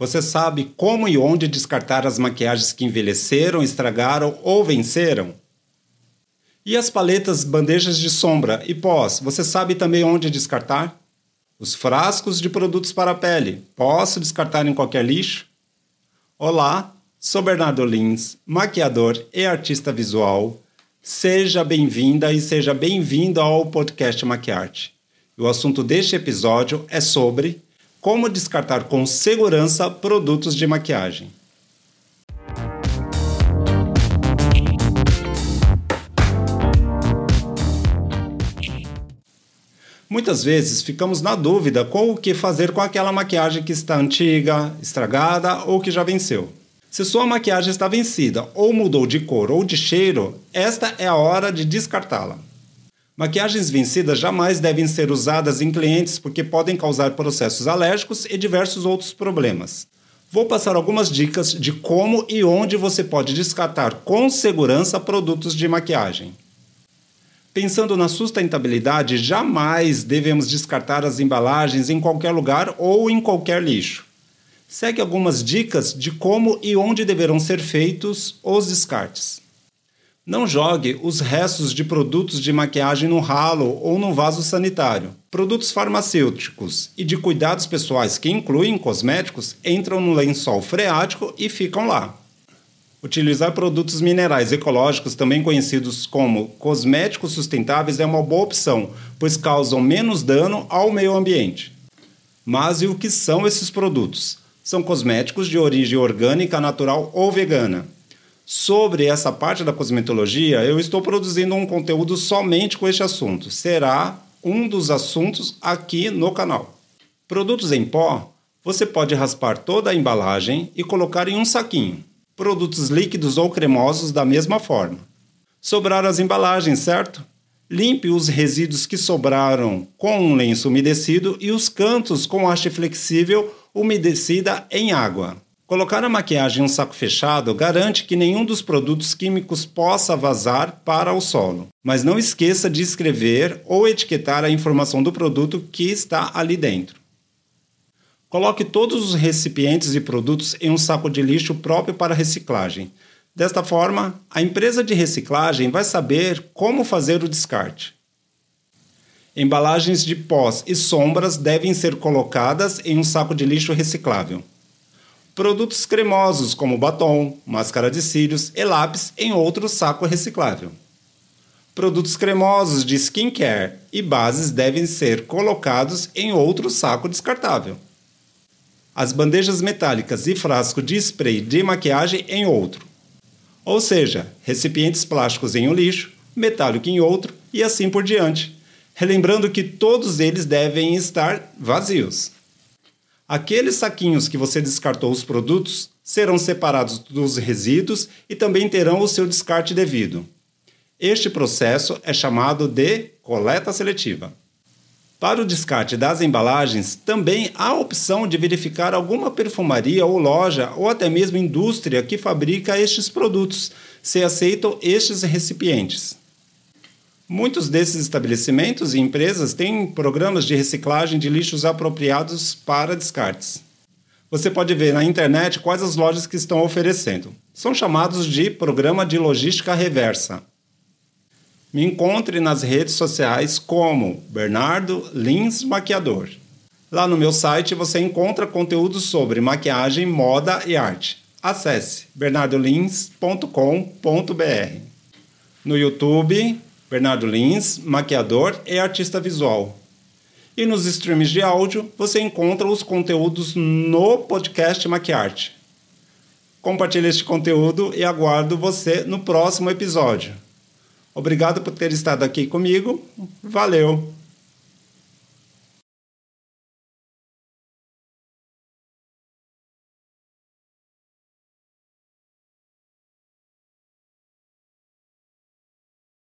Você sabe como e onde descartar as maquiagens que envelheceram, estragaram ou venceram? E as paletas, bandejas de sombra e pós, você sabe também onde descartar? Os frascos de produtos para a pele, posso descartar em qualquer lixo? Olá, sou Bernardo Lins, maquiador e artista visual. Seja bem-vinda e seja bem-vindo ao podcast Maquiarte. O assunto deste episódio é sobre como descartar com segurança produtos de maquiagem. Muitas vezes ficamos na dúvida com o que fazer com aquela maquiagem que está antiga, estragada ou que já venceu. Se sua maquiagem está vencida ou mudou de cor ou de cheiro, esta é a hora de descartá-la. Maquiagens vencidas jamais devem ser usadas em clientes porque podem causar processos alérgicos e diversos outros problemas. Vou passar algumas dicas de como e onde você pode descartar com segurança produtos de maquiagem. Pensando na sustentabilidade, jamais devemos descartar as embalagens em qualquer lugar ou em qualquer lixo. Segue algumas dicas de como e onde deverão ser feitos os descartes. Não jogue os restos de produtos de maquiagem no ralo ou no vaso sanitário. Produtos farmacêuticos e de cuidados pessoais que incluem cosméticos entram no lençol freático e ficam lá. Utilizar produtos minerais ecológicos, também conhecidos como cosméticos sustentáveis, é uma boa opção, pois causam menos dano ao meio ambiente. Mas e o que são esses produtos? São cosméticos de origem orgânica, natural ou vegana Sobre essa parte da cosmetologia, eu estou produzindo um conteúdo somente com este assunto. Será um dos assuntos aqui no canal. Produtos em pó, você pode raspar toda a embalagem e colocar em um saquinho. Produtos líquidos ou cremosos da mesma forma. Sobrar as embalagens, certo? Limpe os resíduos que sobraram com um lenço umedecido e os cantos com haste flexível umedecida em água. Colocar a maquiagem em um saco fechado garante que nenhum dos produtos químicos possa vazar para o solo. Mas não esqueça de escrever ou etiquetar a informação do produto que está ali dentro. Coloque todos os recipientes e produtos em um saco de lixo próprio para reciclagem. Desta forma, a empresa de reciclagem vai saber como fazer o descarte. Embalagens de pós e sombras devem ser colocadas em um saco de lixo reciclável. Produtos cremosos como batom, máscara de cílios e lápis em outro saco reciclável. Produtos cremosos de skincare e bases devem ser colocados em outro saco descartável. As bandejas metálicas e frasco de spray de maquiagem em outro. Ou seja, recipientes plásticos em um lixo, metálico em outro e assim por diante. Relembrando que todos eles devem estar vazios. Aqueles saquinhos que você descartou os produtos serão separados dos resíduos e também terão o seu descarte devido. Este processo é chamado de coleta seletiva. Para o descarte das embalagens, também há a opção de verificar alguma perfumaria ou loja ou até mesmo indústria que fabrica estes produtos, se aceitam estes recipientes. Muitos desses estabelecimentos e empresas têm programas de reciclagem de lixos apropriados para descartes. Você pode ver na internet quais as lojas que estão oferecendo. São chamados de Programa de Logística Reversa. Me encontre nas redes sociais como Bernardo Lins Maquiador. Lá no meu site você encontra conteúdos sobre maquiagem, moda e arte. Acesse bernardolins.com.br. No YouTube, Bernardo Lins, maquiador e artista visual. E nos streams de áudio você encontra os conteúdos no podcast Maquiarte. Compartilhe este conteúdo e aguardo você no próximo episódio. Obrigado por ter estado aqui comigo. Valeu!